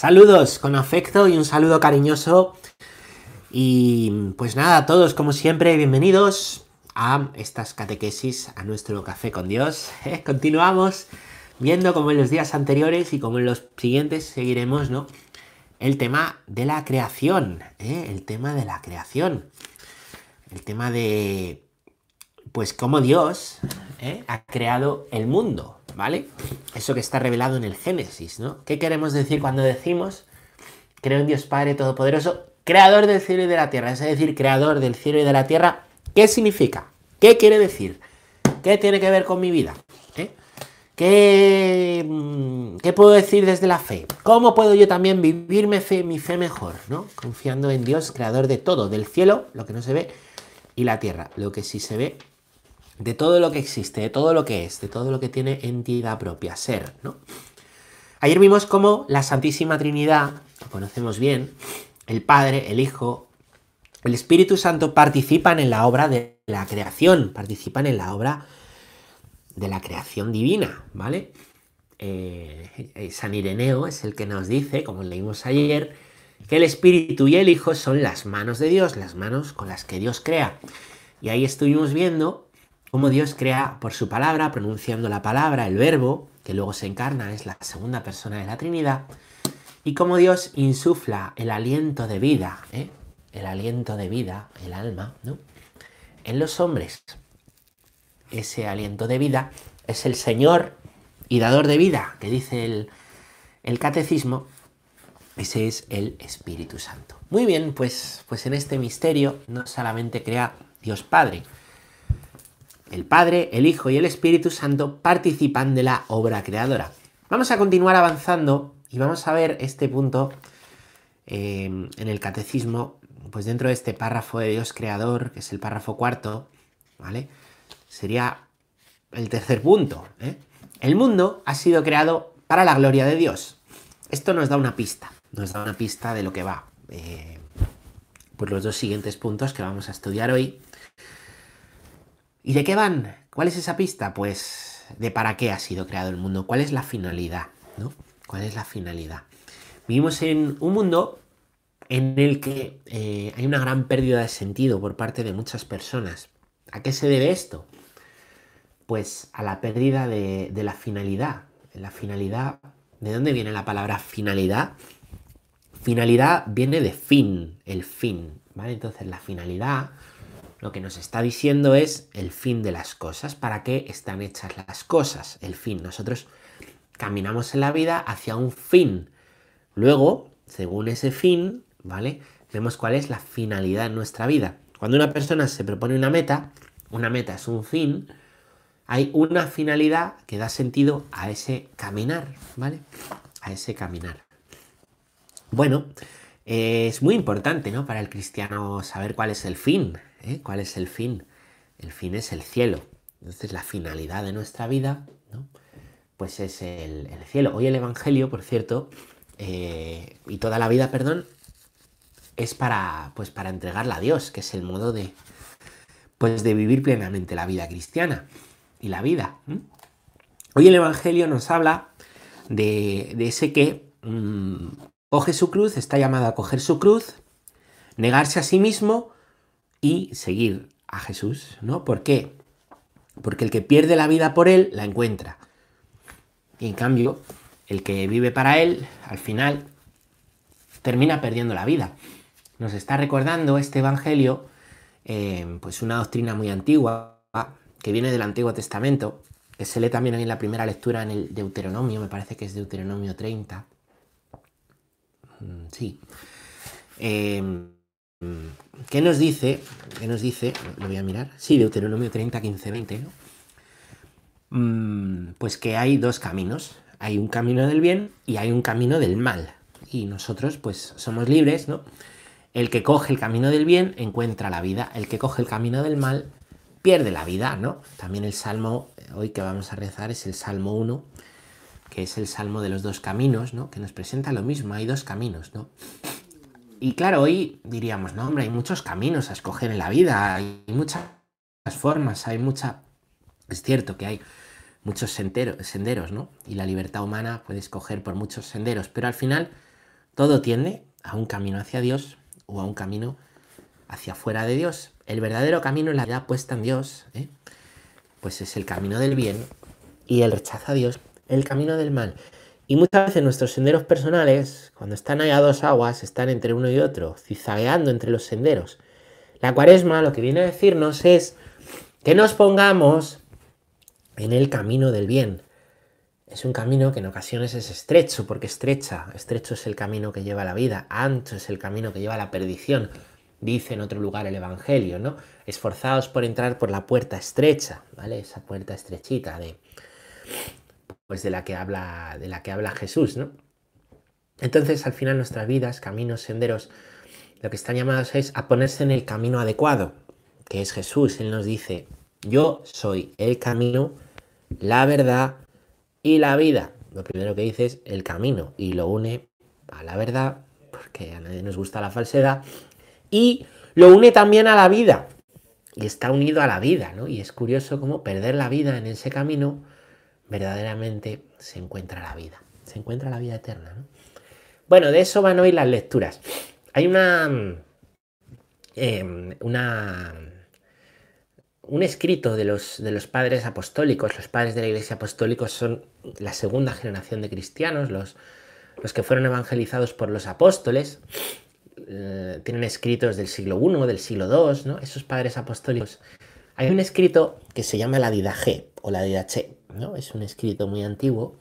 Saludos con afecto y un saludo cariñoso. Y pues nada, a todos como siempre, bienvenidos a estas catequesis, a nuestro café con Dios. Continuamos viendo como en los días anteriores y como en los siguientes seguiremos, ¿no? El tema de la creación, ¿eh? el tema de la creación, el tema de, pues cómo Dios ¿eh? ha creado el mundo, ¿vale? Eso que está revelado en el Génesis, ¿no? ¿Qué queremos decir cuando decimos, creo en Dios Padre Todopoderoso, creador del cielo y de la tierra? Es decir, creador del cielo y de la tierra, ¿qué significa? ¿Qué quiere decir? ¿Qué tiene que ver con mi vida? ¿Eh? ¿Qué, mm, ¿Qué, puedo decir desde la fe? ¿Cómo puedo yo también vivir mi fe, mi fe mejor? ¿no? Confiando en Dios, creador de todo, del cielo, lo que no se ve, y la tierra, lo que sí se ve de todo lo que existe, de todo lo que es, de todo lo que tiene entidad propia, ser, ¿no? Ayer vimos cómo la Santísima Trinidad, lo conocemos bien, el Padre, el Hijo, el Espíritu Santo participan en la obra de la creación, participan en la obra de la creación divina, ¿vale? Eh, eh, San Ireneo es el que nos dice, como leímos ayer, que el Espíritu y el Hijo son las manos de Dios, las manos con las que Dios crea. Y ahí estuvimos viendo cómo Dios crea por su palabra, pronunciando la palabra, el verbo, que luego se encarna, es la segunda persona de la Trinidad, y cómo Dios insufla el aliento de vida, ¿eh? el aliento de vida, el alma, ¿no? en los hombres. Ese aliento de vida es el Señor y dador de vida, que dice el, el catecismo, ese es el Espíritu Santo. Muy bien, pues, pues en este misterio no solamente crea Dios Padre, el Padre, el Hijo y el Espíritu Santo participan de la obra creadora. Vamos a continuar avanzando y vamos a ver este punto eh, en el catecismo, pues dentro de este párrafo de Dios creador, que es el párrafo cuarto, ¿vale? Sería el tercer punto. ¿eh? El mundo ha sido creado para la gloria de Dios. Esto nos da una pista, nos da una pista de lo que va. Eh, por los dos siguientes puntos que vamos a estudiar hoy ¿Y de qué van? ¿Cuál es esa pista? Pues de para qué ha sido creado el mundo, cuál es la finalidad, ¿no? ¿Cuál es la finalidad? Vivimos en un mundo en el que eh, hay una gran pérdida de sentido por parte de muchas personas. ¿A qué se debe esto? Pues a la pérdida de, de la finalidad. La finalidad, ¿de dónde viene la palabra finalidad? Finalidad viene de fin, el fin, ¿vale? Entonces la finalidad lo que nos está diciendo es el fin de las cosas, para qué están hechas las cosas, el fin. Nosotros caminamos en la vida hacia un fin. Luego, según ese fin, ¿vale? Vemos cuál es la finalidad en nuestra vida. Cuando una persona se propone una meta, una meta es un fin, hay una finalidad que da sentido a ese caminar, ¿vale? A ese caminar. Bueno, es muy importante, ¿no? Para el cristiano saber cuál es el fin, ¿eh? ¿Cuál es el fin? El fin es el cielo. Entonces la finalidad de nuestra vida. Pues es el, cielo. Hoy el Evangelio, por cierto, eh, y toda la vida, perdón, es para, pues para entregarla a Dios, que es el modo de, pues de vivir plenamente la vida cristiana y la vida. Hoy el Evangelio nos habla de, ese que mm, coge su cruz, está llamado a coger su cruz, negarse a sí mismo, y seguir a Jesús, ¿no? ¿Por qué? Porque el que pierde la vida por Él la encuentra. Y en cambio, el que vive para Él, al final, termina perdiendo la vida. Nos está recordando este Evangelio, eh, pues una doctrina muy antigua, que viene del Antiguo Testamento, que se lee también en la primera lectura en el Deuteronomio, me parece que es Deuteronomio 30. Mm, sí. Eh, ¿Qué nos dice? ¿Qué nos dice? Lo voy a mirar. Sí, Deuteronomio 30, 15, 20. pues que hay dos caminos. Hay un camino del bien y hay un camino del mal. Y nosotros, pues, somos libres, ¿no? El que coge el camino del bien encuentra la vida. El que coge el camino del mal pierde la vida, ¿no? También el salmo, hoy que vamos a rezar, es el salmo 1, que es el salmo de los dos caminos, ¿no? Que nos presenta lo mismo. Hay dos caminos, ¿no? Y claro, hoy diríamos, no, hombre, hay muchos caminos a escoger en la vida, hay muchas formas, hay mucha... Es cierto que hay muchos senderos, ¿no? Y la libertad humana puede escoger por muchos senderos, pero al final todo tiende a un camino hacia Dios o a un camino hacia fuera de Dios. El verdadero camino la vida puesta en Dios, ¿eh? pues es el camino del bien y el rechazo a Dios, el camino del mal. Y muchas veces nuestros senderos personales, cuando están ahí a dos aguas, están entre uno y otro, cizagueando entre los senderos. La cuaresma lo que viene a decirnos es que nos pongamos en el camino del bien. Es un camino que en ocasiones es estrecho, porque estrecha, estrecho es el camino que lleva a la vida, ancho es el camino que lleva a la perdición, dice en otro lugar el Evangelio, ¿no? Esforzados por entrar por la puerta estrecha, ¿vale? Esa puerta estrechita de, pues de la que habla, de la que habla Jesús, ¿no? Entonces, al final, nuestras vidas, caminos, senderos, lo que están llamados es a ponerse en el camino adecuado, que es Jesús. Él nos dice, yo soy el camino, la verdad y la vida. Lo primero que dice es el camino y lo une a la verdad, porque a nadie nos gusta la falsedad, y lo une también a la vida. Y está unido a la vida, ¿no? Y es curioso cómo perder la vida en ese camino verdaderamente se encuentra la vida, se encuentra la vida eterna. Bueno, de eso van hoy las lecturas. Hay una, em, una un escrito de los, de los padres apostólicos, los padres de la iglesia apostólicos son la segunda generación de cristianos, los, los que fueron evangelizados por los apóstoles, eh, tienen escritos del siglo I, del siglo II, ¿no? esos padres apostólicos. Hay un escrito que se llama la Didache o la Didache, ¿no? Es un escrito muy antiguo,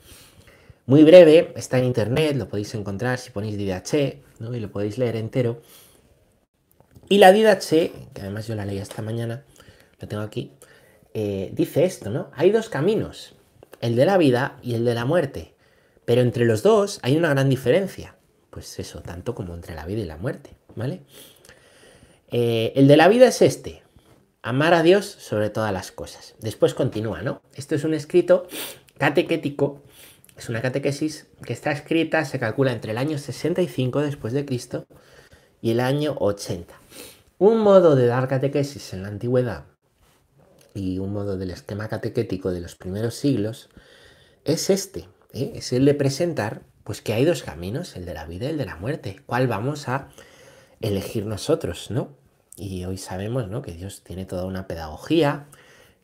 muy breve, está en internet, lo podéis encontrar si ponéis Didache, ¿no? Y lo podéis leer entero. Y la Didache, que además yo la leí esta mañana, lo tengo aquí, eh, dice esto, ¿no? Hay dos caminos, el de la vida y el de la muerte, pero entre los dos hay una gran diferencia. Pues eso, tanto como entre la vida y la muerte, ¿vale? Eh, el de la vida es este, amar a Dios sobre todas las cosas. Después continúa, ¿no? Esto es un escrito catequético, es una catequesis que está escrita, se calcula entre el año 65 después de Cristo y el año 80. Un modo de dar catequesis en la antigüedad y un modo del esquema catequético de los primeros siglos es este, ¿eh? es el de presentar pues que hay dos caminos, el de la vida y el de la muerte. ¿Cuál vamos a elegir nosotros, no? Y hoy sabemos, ¿no? Que Dios tiene toda una pedagogía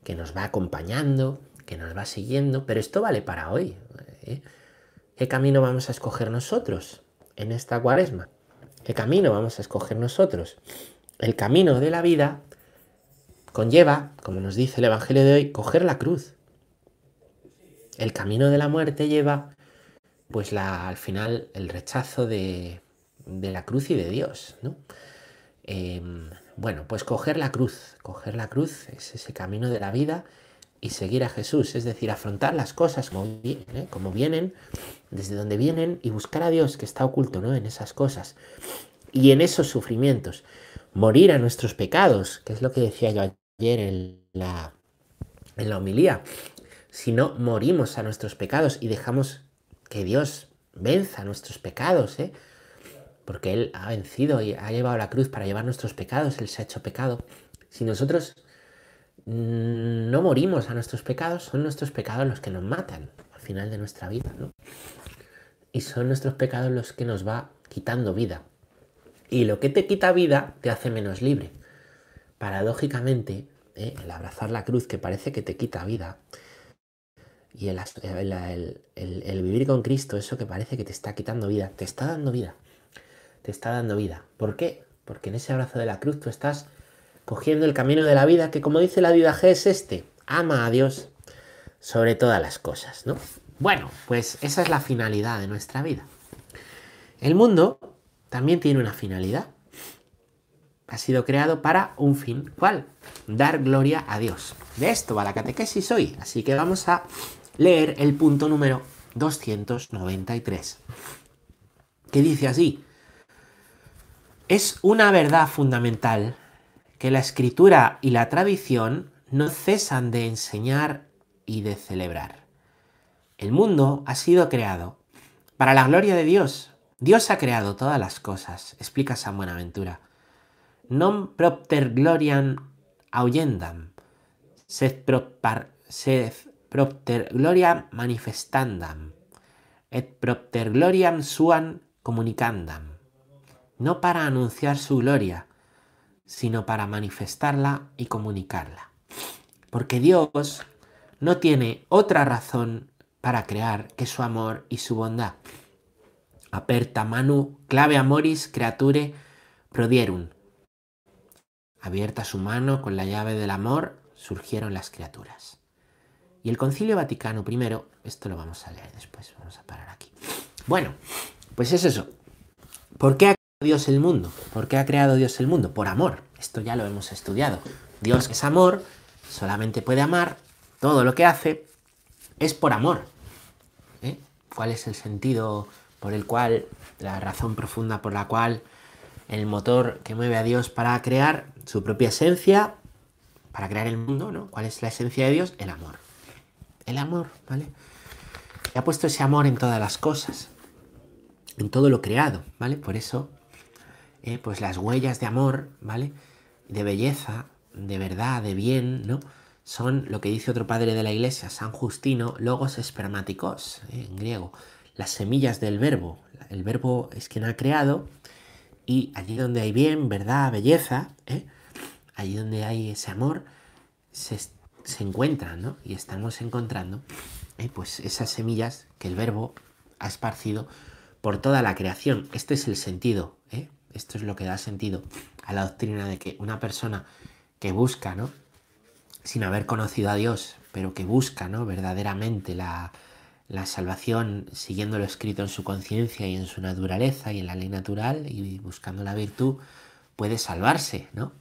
que nos va acompañando, que nos va siguiendo, pero esto vale para hoy. ¿eh? ¿Qué camino vamos a escoger nosotros en esta cuaresma? ¿Qué camino vamos a escoger nosotros? El camino de la vida conlleva, como nos dice el Evangelio de hoy, coger la cruz. El camino de la muerte lleva, pues la, al final, el rechazo de, la cruz y de Dios, ¿no? Em, bueno, pues coger la cruz, coger la cruz es ese camino de la vida y seguir a Jesús, es decir, afrontar las cosas como, vienen, ¿eh? como vienen, desde donde vienen y buscar a Dios que está oculto ¿no? en esas cosas y en esos sufrimientos. Morir a nuestros pecados, que es lo que decía yo ayer en la, en la homilía. Si no morimos a nuestros pecados y dejamos que Dios venza nuestros pecados, ¿eh? Porque Él ha vencido y ha llevado la cruz para llevar nuestros pecados, Él se ha hecho pecado. Si nosotros no morimos a nuestros pecados, son nuestros pecados los que nos matan al final de nuestra vida, ¿no? Y son nuestros pecados los que nos va quitando vida. Y lo que te quita vida te hace menos libre paradójicamente, ¿eh? el abrazar la cruz que parece que te quita vida, y el, vivir con Cristo, eso que parece que te está quitando vida, te está dando vida. Te está dando vida. ¿Por qué? Porque en ese abrazo de la cruz tú estás cogiendo el camino de la vida, que como dice la G es este, ama a Dios sobre todas las cosas, ¿no? Bueno, pues esa es la finalidad de nuestra vida. El mundo también tiene una finalidad ha sido creado para un fin. ¿Cuál? Dar gloria a Dios. De esto va la catequesis hoy. Así que vamos a leer el punto número 293. Que dice así. Es una verdad fundamental que la escritura y la tradición no cesan de enseñar y de celebrar. El mundo ha sido creado para la gloria de Dios. Dios ha creado todas las cosas, explica San Buenaventura non propter gloriam ahuyendam, sed, sed propter gloriam manifestandam, et propter gloriam suam comunicandam, no para anunciar su gloria, sino para manifestarla y comunicarla. Porque Dios no tiene otra razón para crear que su amor y su bondad. Aperta manu clave amoris creature prodierum. Abierta su mano con la llave del amor, surgieron las criaturas. Y el Concilio Vaticano I, esto lo vamos a leer después, vamos a parar aquí. Bueno, pues es eso. ¿Por qué Dios el mundo? ¿Por qué ha creado Dios el mundo? Por amor. Esto ya lo hemos estudiado. Dios es amor, solamente puede amar, todo lo que hace es por amor. ¿Eh? ¿Cuál es el sentido por el cual, la razón profunda por la cual el motor que mueve a Dios para crear su propia esencia, para crear el mundo, ¿no? ¿Cuál es la esencia de Dios? El amor. El amor, ¿vale? Y ha puesto ese amor en todas las cosas, en todo lo creado, ¿vale? Por eso, eh, pues las huellas de amor, ¿vale? De belleza, de verdad, de bien, ¿no? Son lo que dice otro padre de la iglesia, San Justino, logos espermáticos, ¿eh? en griego, las semillas del verbo. El verbo es quien ha creado y allí donde hay bien, verdad, belleza, ¿eh? allí donde hay ese amor, se, encuentran, ¿no? Y estamos encontrando pues esas semillas que el verbo ha esparcido por toda la creación. Este es el sentido. Esto es lo que da sentido a la doctrina de que una persona que busca, ¿no? Sin haber conocido a Dios, pero que busca, ¿no? Verdaderamente la, la salvación siguiendo lo escrito en su conciencia y en su naturaleza y en la ley natural y buscando la virtud, puede salvarse, ¿no?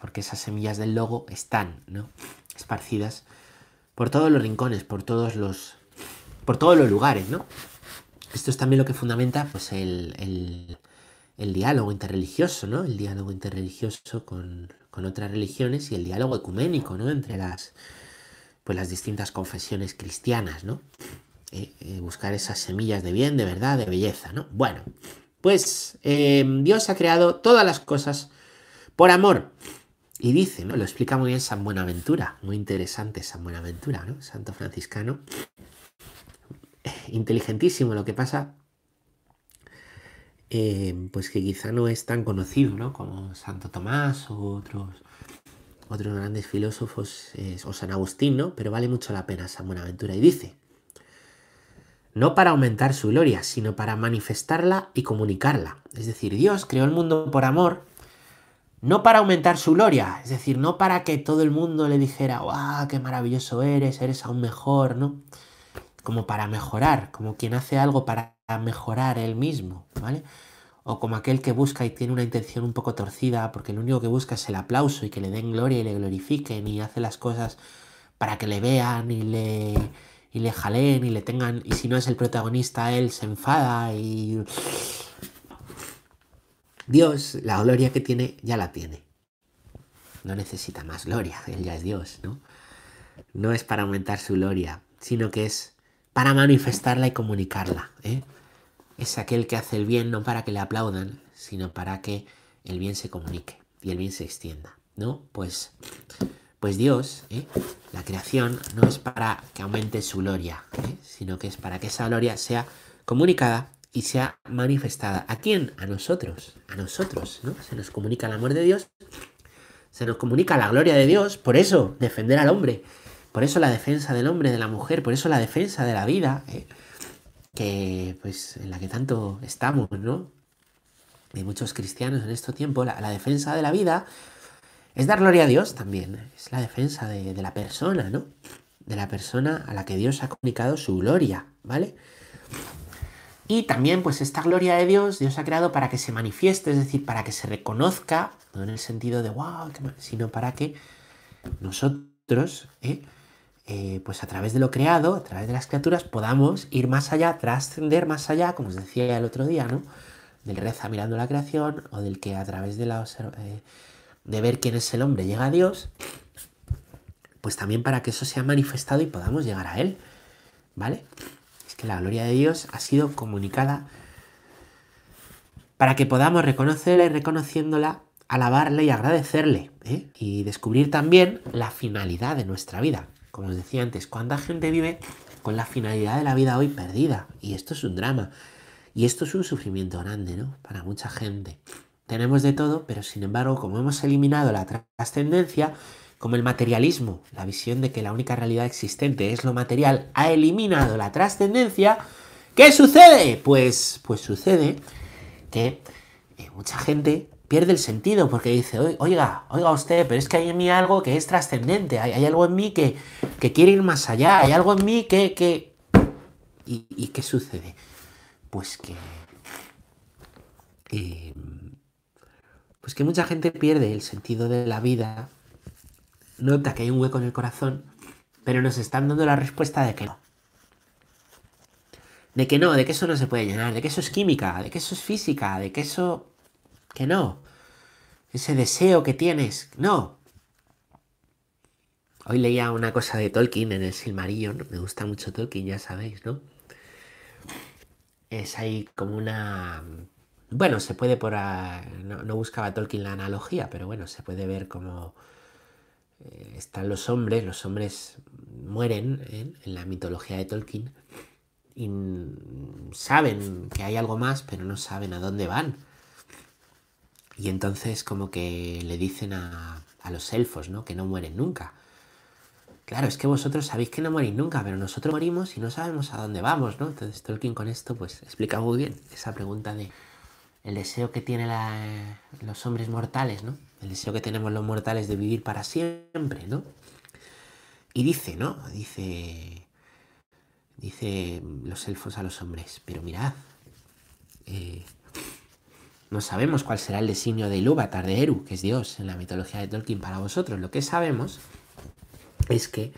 Porque esas semillas del logo están, ¿no? Esparcidas por todos los rincones, por todos los, por todos los lugares, ¿no? Esto es también lo que fundamenta, pues, el, el, el diálogo interreligioso, ¿no? El diálogo interreligioso con, con otras religiones y el diálogo ecuménico, ¿no? Entre las, pues, las distintas confesiones cristianas, ¿no? Eh, eh, buscar esas semillas de bien, de verdad, de belleza, ¿no? Bueno, pues eh, Dios ha creado todas las cosas por amor. Y dice, ¿no? Lo explica muy bien San Buenaventura, muy interesante San Buenaventura, ¿no? Santo franciscano. Inteligentísimo, lo que pasa, pues que quizá no es tan conocido, ¿no? Como Santo Tomás o otros, otros grandes filósofos, o San Agustín, ¿no? Pero vale mucho la pena San Buenaventura. Y dice, no para aumentar su gloria, sino para manifestarla y comunicarla. Es decir, Dios creó el mundo por amor, no para aumentar su gloria, es decir, no para que todo el mundo le dijera, ¡guau, qué maravilloso eres, eres aún mejor! ¿no? Como para mejorar, como quien hace algo para mejorar él mismo, ¿vale? O como aquel que busca y tiene una intención un poco torcida, porque lo único que busca es el aplauso y que le den gloria y le glorifiquen y hace las cosas para que le vean y le y le jalen y le tengan, y si no es el protagonista, él se enfada y... Dios, la gloria que tiene, ya la tiene. No necesita más gloria, él ya es Dios, ¿no? No es para aumentar su gloria, sino que es para manifestarla y comunicarla. ¿eh? Es aquel que hace el bien no para que le aplaudan, sino para que el bien se comunique y el bien se extienda, ¿no? Pues pues Dios, ¿eh? la creación, no es para que aumente su gloria, ¿eh? sino que es para que esa gloria sea comunicada y sea manifestada. ¿A quién? A nosotros, a nosotros, ¿no? Se nos comunica el amor de Dios, se nos comunica la gloria de Dios, por eso defender al hombre, por eso la defensa del hombre, de la mujer, por eso la defensa de la vida, ¿eh? que pues en la que tanto estamos, ¿no? De muchos cristianos en este tiempo, la defensa de la vida es dar gloria a Dios también, es la defensa de, la persona, ¿no? De la persona a la que Dios ha comunicado su gloria, ¿vale? Y también, pues esta gloria de Dios, Dios ha creado para que se manifieste, es decir, para que se reconozca, no en el sentido de wow, sino para que nosotros, ¿eh? Eh, pues a través de lo creado, a través de las criaturas, podamos ir más allá, trascender más allá, como os decía el otro día, ¿no? Del reza mirando la creación o del que a través de la eh, de ver quién es el hombre llega a Dios, pues también para que eso sea manifestado y podamos llegar a Él. ¿Vale? Es que la gloria de Dios ha sido comunicada para que podamos reconocerla y reconociéndola, alabarle y agradecerle. ¿eh? Y descubrir también la finalidad de nuestra vida. Como os decía antes, ¿cuánta gente vive con la finalidad de la vida hoy perdida? Y esto es un drama. Y esto es un sufrimiento grande, ¿no? Para mucha gente. Tenemos de todo, pero sin embargo, como hemos eliminado la trascendencia, como el materialismo, la visión de que la única realidad existente es lo material, ha eliminado la trascendencia, ¿qué sucede? Pues, pues sucede que eh, mucha gente pierde el sentido porque dice, oiga, oiga usted, pero es que hay en mí algo que es trascendente, hay, algo en mí que, quiere ir más allá, hay algo en mí que... que... ¿Y, qué sucede? Pues que... Eh, pues que mucha gente pierde el sentido de la vida nota que hay un hueco en el corazón, pero nos están dando la respuesta de que no. De que no, de que eso no se puede llenar, de que eso es química, de que eso es física, de que eso... que no. Ese deseo que tienes, no. Hoy leía una cosa de Tolkien en el Silmarillion, me gusta mucho Tolkien, ya sabéis, ¿no? Es ahí como una... Bueno, se puede por... No, no buscaba Tolkien la analogía, pero bueno, se puede ver como eh, están los hombres, los hombres mueren ¿eh? en la mitología de Tolkien y saben que hay algo más, pero no saben a dónde van. Y entonces como que le dicen a, a los elfos, ¿no? Que no mueren nunca. Claro, es que vosotros sabéis que no morís nunca, pero nosotros morimos y no sabemos a dónde vamos, ¿no? Entonces Tolkien con esto pues explica muy bien esa pregunta de el deseo que tienen los hombres mortales, ¿no? El deseo que tenemos los mortales de vivir para siempre, ¿no? Y dice, ¿no? Dice, dice los elfos a los hombres, pero mirad, eh, no sabemos cuál será el designio de Ilúvatar, de Eru, que es Dios en la mitología de Tolkien para vosotros. Lo que sabemos es que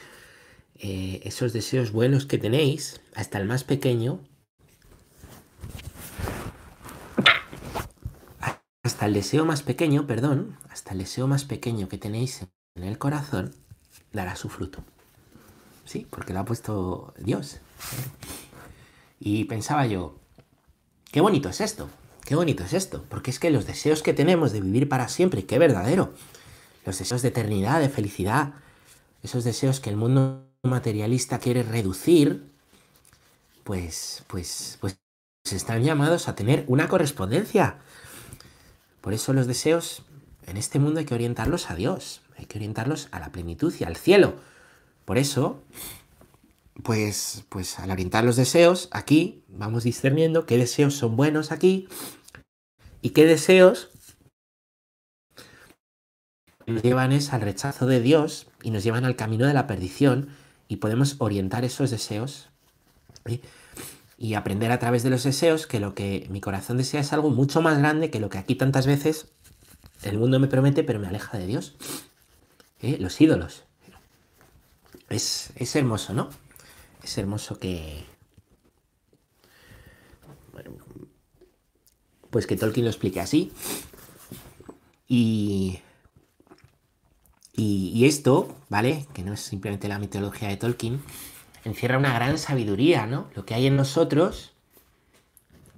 eh, esos deseos buenos que tenéis, hasta el más pequeño, hasta el deseo más pequeño, perdón, hasta el deseo más pequeño que tenéis en el corazón, dará su fruto. Sí, porque lo ha puesto Dios. Y pensaba yo, qué bonito es esto, qué bonito es esto, porque es que los deseos que tenemos de vivir para siempre, qué verdadero, los deseos de eternidad, de felicidad, esos deseos que el mundo materialista quiere reducir, pues, pues, pues están llamados a tener una correspondencia por eso los deseos en este mundo hay que orientarlos a Dios, hay que orientarlos a la plenitud y al cielo. Por eso, pues, pues al orientar los deseos, aquí vamos discerniendo qué deseos son buenos aquí y qué deseos nos llevan es al rechazo de Dios y nos llevan al camino de la perdición y podemos orientar esos deseos y aprender a través de los deseos que lo que mi corazón desea es algo mucho más grande que lo que aquí tantas veces el mundo me promete, pero me aleja de Dios. ¿Eh? Los ídolos. Es, es, hermoso, ¿no? Es hermoso que... pues que Tolkien lo explique así. Y, y, esto, ¿vale? Que no es simplemente la mitología de Tolkien, encierra una gran sabiduría, ¿no? Lo que hay en nosotros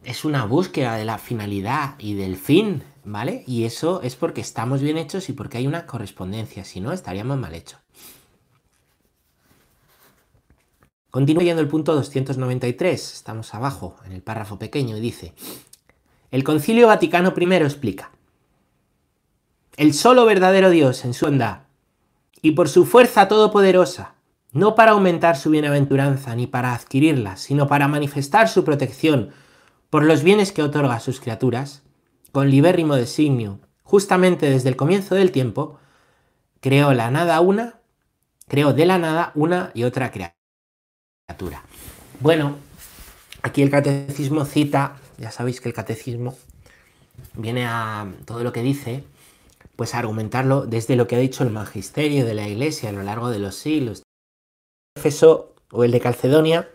es una búsqueda de la finalidad y del fin, ¿vale? Y eso es porque estamos bien hechos y porque hay una correspondencia, si no, estaríamos mal hechos. Continúa yendo el punto 293, estamos abajo, en el párrafo pequeño, y dice, el Concilio Vaticano I explica, el solo verdadero Dios en su onda y por su fuerza todopoderosa, no para aumentar su bienaventuranza ni para adquirirla, sino para manifestar su protección por los bienes que otorga a sus criaturas, con libérrimo designio, justamente desde el comienzo del tiempo, creó la nada una, creó de la nada una y otra criatura. Bueno, aquí el catecismo cita, ya sabéis que el catecismo viene a todo lo que dice, pues a argumentarlo desde lo que ha dicho el magisterio de la iglesia a lo largo de los siglos, Éfeso o el de Calcedonia,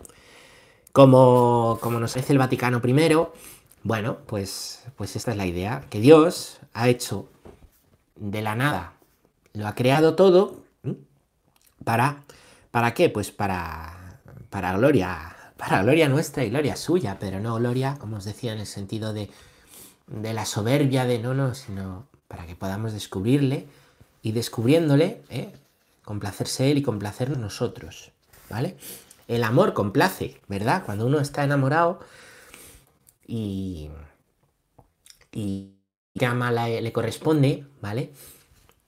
como, como nos dice el Vaticano I, bueno, pues, pues esta es la idea, que Dios ha hecho de la nada, lo ha creado todo, ¿para, ¿para qué? Pues para, para gloria, para gloria nuestra y gloria suya, pero no gloria, como os decía, en el sentido de, de la soberbia de no, no, sino para que podamos descubrirle y descubriéndole, ¿eh? complacerse él y complacernos nosotros, ¿vale? El amor complace, ¿verdad? Cuando uno está enamorado y, y que ama le corresponde, ¿vale?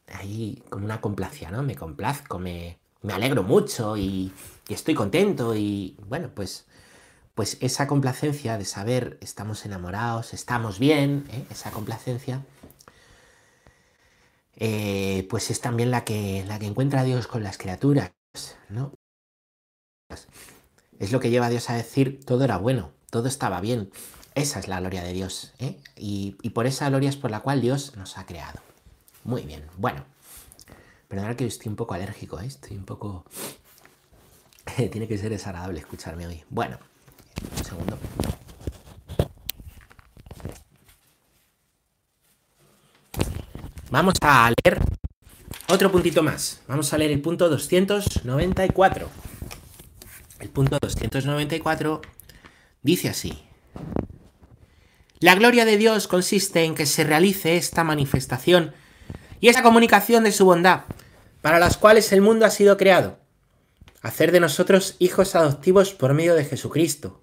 Ahí con una complacia, ¿no? Me complazco, me, me alegro mucho y, estoy contento y bueno, pues, pues esa complacencia de saber estamos enamorados, estamos bien, ¿eh? esa complacencia, eh, pues es también la que, la que encuentra Dios con las criaturas, ¿no? Es lo que lleva a Dios a decir, todo era bueno, todo estaba bien. Esa es la gloria de Dios, ¿eh? y, y por esa gloria es por la cual Dios nos ha creado. Muy bien, bueno. Perdonad que estoy un poco alérgico, ¿eh? estoy un poco... Tiene que ser desagradable escucharme hoy. Bueno, un segundo. Vamos a leer otro puntito más. Vamos a leer el punto 294. El punto 294 dice así. La gloria de Dios consiste en que se realice esta manifestación y esa comunicación de su bondad para las cuales el mundo ha sido creado, hacer de nosotros hijos adoptivos por medio de Jesucristo,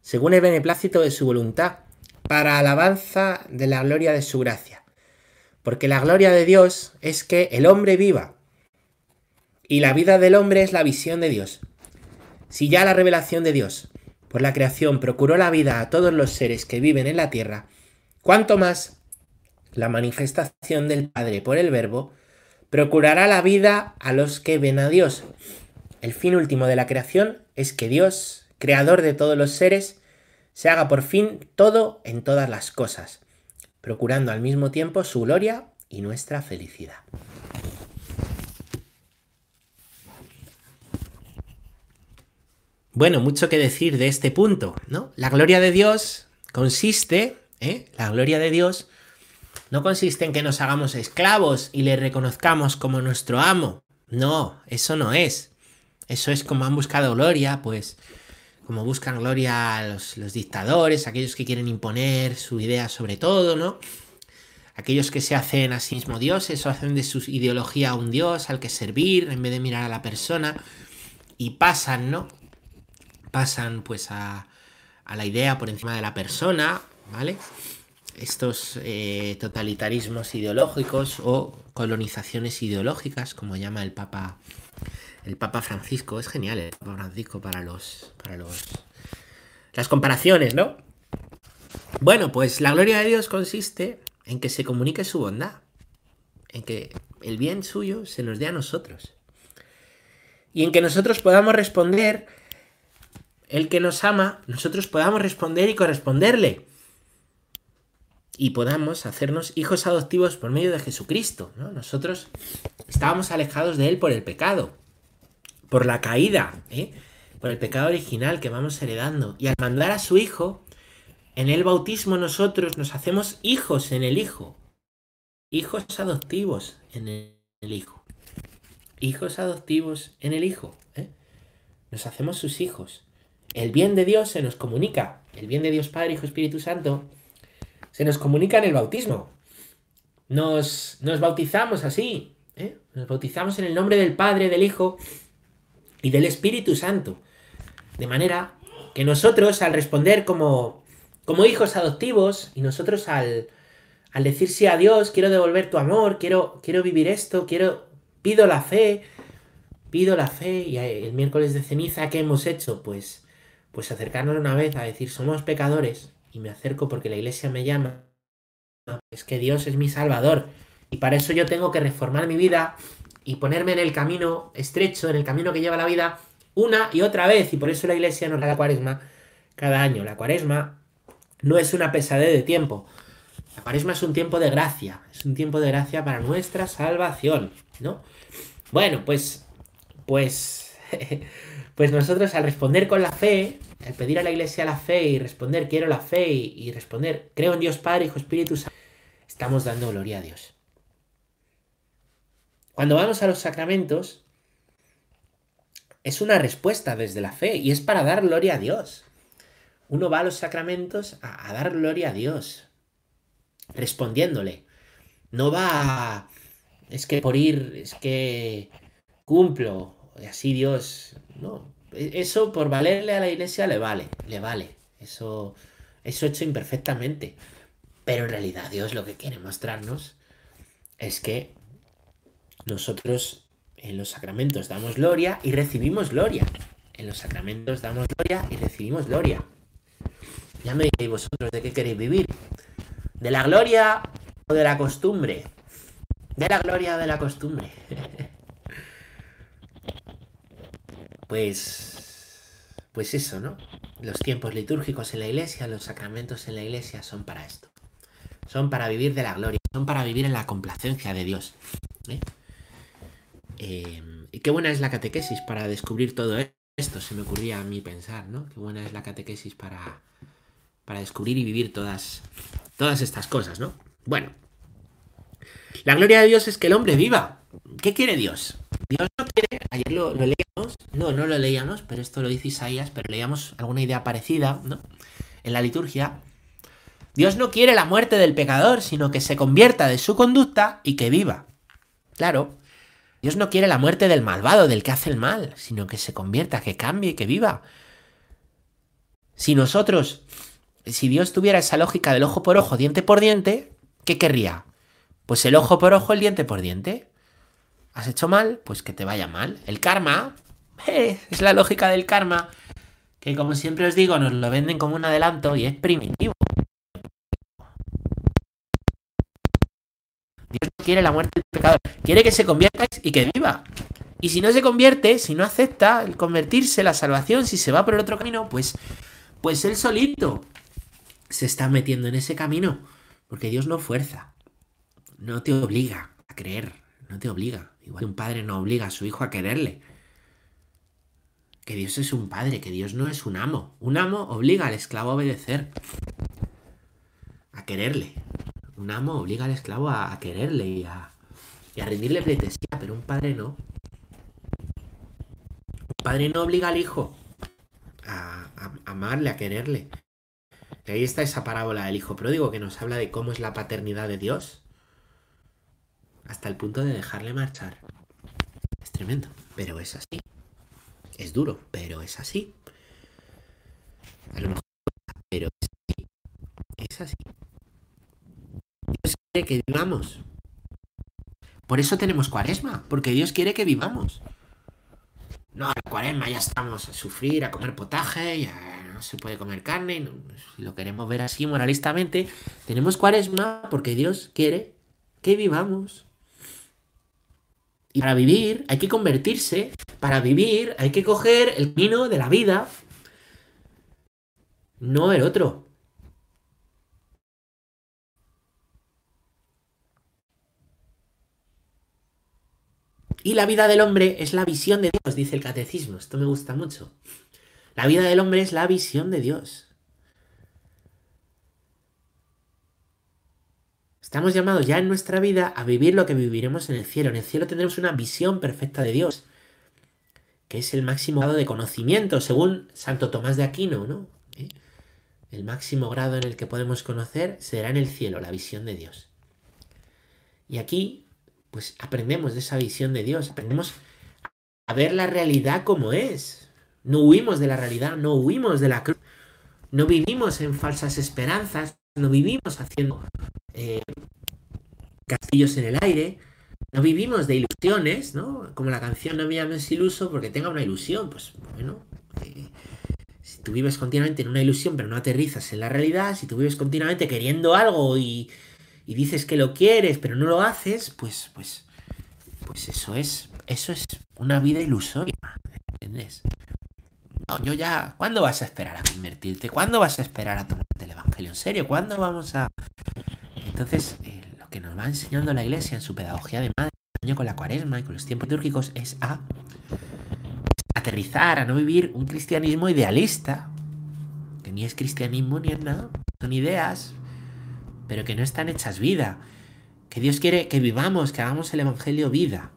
según el beneplácito de su voluntad, para alabanza de la gloria de su gracia. Porque la gloria de Dios es que el hombre viva, y la vida del hombre es la visión de Dios. Si ya la revelación de Dios por la creación procuró la vida a todos los seres que viven en la tierra, cuánto más la manifestación del Padre por el Verbo procurará la vida a los que ven a Dios. El fin último de la creación es que Dios, creador de todos los seres, se haga por fin todo en todas las cosas, procurando al mismo tiempo su gloria y nuestra felicidad. Bueno, mucho que decir de este punto, ¿no? La gloria de Dios consiste, ¿eh? La gloria de Dios no consiste en que nos hagamos esclavos y le reconozcamos como nuestro amo. No, eso no es. Eso es como han buscado gloria, pues como buscan gloria los, los dictadores, aquellos que quieren imponer su idea sobre todo, ¿no? Aquellos que se hacen a sí mismo dioses o hacen de su ideología un dios al que servir en vez de mirar a la persona y pasan, ¿no? Pasan pues a, a la idea por encima de la persona, ¿vale? estos eh, totalitarismos ideológicos o colonizaciones ideológicas, como llama el Papa el Papa Francisco. Es genial el Papa Francisco para los para los las comparaciones, ¿no? Bueno, pues la gloria de Dios consiste en que se comunique su bondad, en que el bien suyo se nos dé a nosotros. Y en que nosotros podamos responder, el que nos ama, nosotros podamos responder y corresponderle y podamos hacernos hijos adoptivos por medio de Jesucristo. Nosotros estábamos alejados de Él por el pecado, por la caída, ¿eh? por el pecado original que vamos heredando. Y al mandar a su Hijo, en el bautismo nosotros nos hacemos hijos en el Hijo. Hijos adoptivos en el Hijo. Hijos adoptivos en el Hijo. ¿eh? Nos hacemos sus hijos. El bien de Dios se nos comunica. El bien de Dios Padre, Hijo, Espíritu Santo se nos comunica en el bautismo. Nos, nos bautizamos así. ¿eh? Nos bautizamos en el nombre del Padre, del Hijo y del Espíritu Santo. De manera que nosotros al responder como, como hijos adoptivos y nosotros al, al decir sí a Dios, quiero devolver tu amor, quiero, quiero vivir esto, quiero, pido la fe, pido la fe y el miércoles de ceniza, ¿qué hemos hecho? Pues, pues acercarnos una vez a decir somos pecadores, y me acerco porque la iglesia me llama, es que Dios es mi salvador y para eso yo tengo que reformar mi vida y ponerme en el camino estrecho, en el camino que lleva la vida, una y otra vez y por eso la iglesia nos da la cuaresma cada año. La cuaresma no es una pesadez de tiempo. La cuaresma es un tiempo de gracia, es un tiempo de gracia para nuestra salvación, ¿no? Bueno, pues, pues, pues nosotros al responder con la fe, al pedir a la iglesia la fe y responder quiero la fe y, responder creo en Dios Padre, Hijo, Espíritu Santo, estamos dando gloria a Dios. Cuando vamos a los sacramentos, es una respuesta desde la fe y es para dar gloria a Dios. Uno va a los sacramentos a, dar gloria a Dios, respondiéndole. No va a, es que por ir, es que cumplo, y así Dios, no, e-, eso por valerle a la iglesia le vale, le vale. Eso eso hecho imperfectamente. Pero en realidad Dios lo que quiere mostrarnos es que nosotros en los sacramentos damos gloria y recibimos gloria. En los sacramentos damos gloria y recibimos gloria. Ya me diréis vosotros de qué queréis vivir. ¿De la gloria o de la costumbre? De la gloria o de la costumbre. pues, pues eso, ¿no? Los tiempos litúrgicos en la iglesia, los sacramentos en la iglesia son para esto. Son para vivir de la gloria, son para vivir en la complacencia de Dios. ¿eh? Eh, y qué buena es la catequesis para descubrir todo esto, se me ocurría a mí pensar, ¿no? Qué buena es la catequesis para, para descubrir y vivir todas, todas estas cosas, ¿no? Bueno, la gloria de Dios es que el hombre viva. ¿Qué quiere Dios? Dios no quiere, ayer lo, leíamos, no, no lo leíamos, pero esto lo dice Isaías, pero leíamos alguna idea parecida, ¿no? En la liturgia. Dios no quiere la muerte del pecador, sino que se convierta de su conducta y que viva. Claro, Dios no quiere la muerte del malvado, del que hace el mal, sino que se convierta, que cambie, que viva. Si nosotros, si Dios tuviera esa lógica del ojo por ojo, diente por diente, ¿qué querría? Pues el ojo por ojo, el diente por diente. ¿Has hecho mal? Pues que te vaya mal. El karma, eh, es la lógica del karma, que como siempre os digo, nos lo venden como un adelanto y es primitivo. Dios no quiere la muerte del pecador, quiere que se convierta y que viva. Y si no se convierte, si no acepta el convertirse, la salvación, si se va por el otro camino, pues, pues él solito se está metiendo en ese camino. Porque Dios no fuerza, no te obliga a creer, no te obliga. Igual un padre no obliga a su hijo a quererle. Que Dios es un padre, que Dios no es un amo. Un amo obliga al esclavo a obedecer, a quererle. Un amo obliga al esclavo a, quererle y a, rendirle pleitesía, pero un padre no. Un padre no obliga al hijo a, amarle, a quererle. Y ahí está esa parábola del hijo pródigo que nos habla de cómo es la paternidad de Dios. Hasta el punto de dejarle marchar. Es tremendo, pero es así. Es duro, pero es así. A lo mejor, pero es así. Es así. Dios quiere que vivamos. Por eso tenemos cuaresma, porque Dios quiere que vivamos. No, la cuaresma ya estamos a sufrir, a comer potaje, ya no se puede comer carne. si lo queremos ver así moralistamente, tenemos cuaresma porque Dios quiere que vivamos. Y para vivir hay que convertirse, para vivir hay que coger el camino de la vida, no el otro. Y la vida del hombre es la visión de Dios, dice el catecismo. Esto me gusta mucho. La vida del hombre es la visión de Dios. Estamos llamados ya en nuestra vida a vivir lo que viviremos en el cielo. En el cielo tendremos una visión perfecta de Dios, que es el máximo grado de conocimiento, según Santo Tomás de Aquino, ¿no? ¿Eh? El máximo grado en el que podemos conocer será en el cielo, la visión de Dios. Y aquí pues aprendemos de esa visión de Dios, aprendemos a ver la realidad como es. No huimos de la realidad, no huimos de la cruz, no vivimos en falsas esperanzas, no vivimos haciendo eh, castillos en el aire, no vivimos de ilusiones, ¿no? Como la canción No me llames iluso porque tenga una ilusión, pues bueno, eh, si tú vives continuamente en una ilusión pero no aterrizas en la realidad, si tú vives continuamente queriendo algo y, y dices que lo quieres, pero no lo haces, pues, pues, pues eso es, eso es una vida ilusoria, ¿entiendes? No, yo ya, ¿cuándo vas a esperar a convertirte? ¿Cuándo vas a esperar a tomarte el Evangelio en serio? ¿Cuándo vamos a...? Entonces, eh, lo que nos va enseñando la Iglesia en su pedagogía de madre, con la cuaresma y con los tiempos litúrgicos, es a aterrizar, a no vivir un cristianismo idealista, que ni es cristianismo ni es nada, son ideas, pero que no están hechas vida. Que Dios quiere que vivamos, que hagamos el Evangelio vida.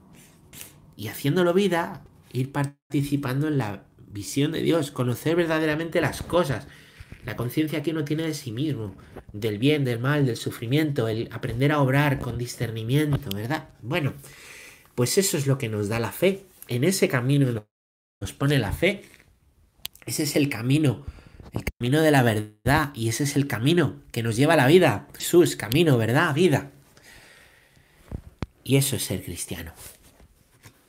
Y haciéndolo vida, ir participando en la visión de Dios, conocer verdaderamente las cosas. La conciencia que uno tiene de sí mismo, del bien, del mal, del sufrimiento, el aprender a obrar con discernimiento, ¿verdad? Bueno, pues eso es lo que nos da la fe. En ese camino nos pone la fe. Ese es el camino el camino de la verdad, y ese es el camino que nos lleva a la vida. Jesús, camino, verdad, vida. Y eso es ser cristiano.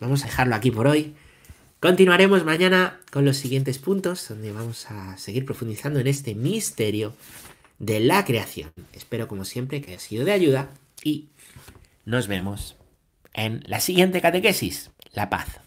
Vamos a dejarlo aquí por hoy. Continuaremos mañana con los siguientes puntos, donde vamos a seguir profundizando en este misterio de la creación. Espero, como siempre, que haya sido de ayuda y nos vemos en la siguiente catequesis. La paz.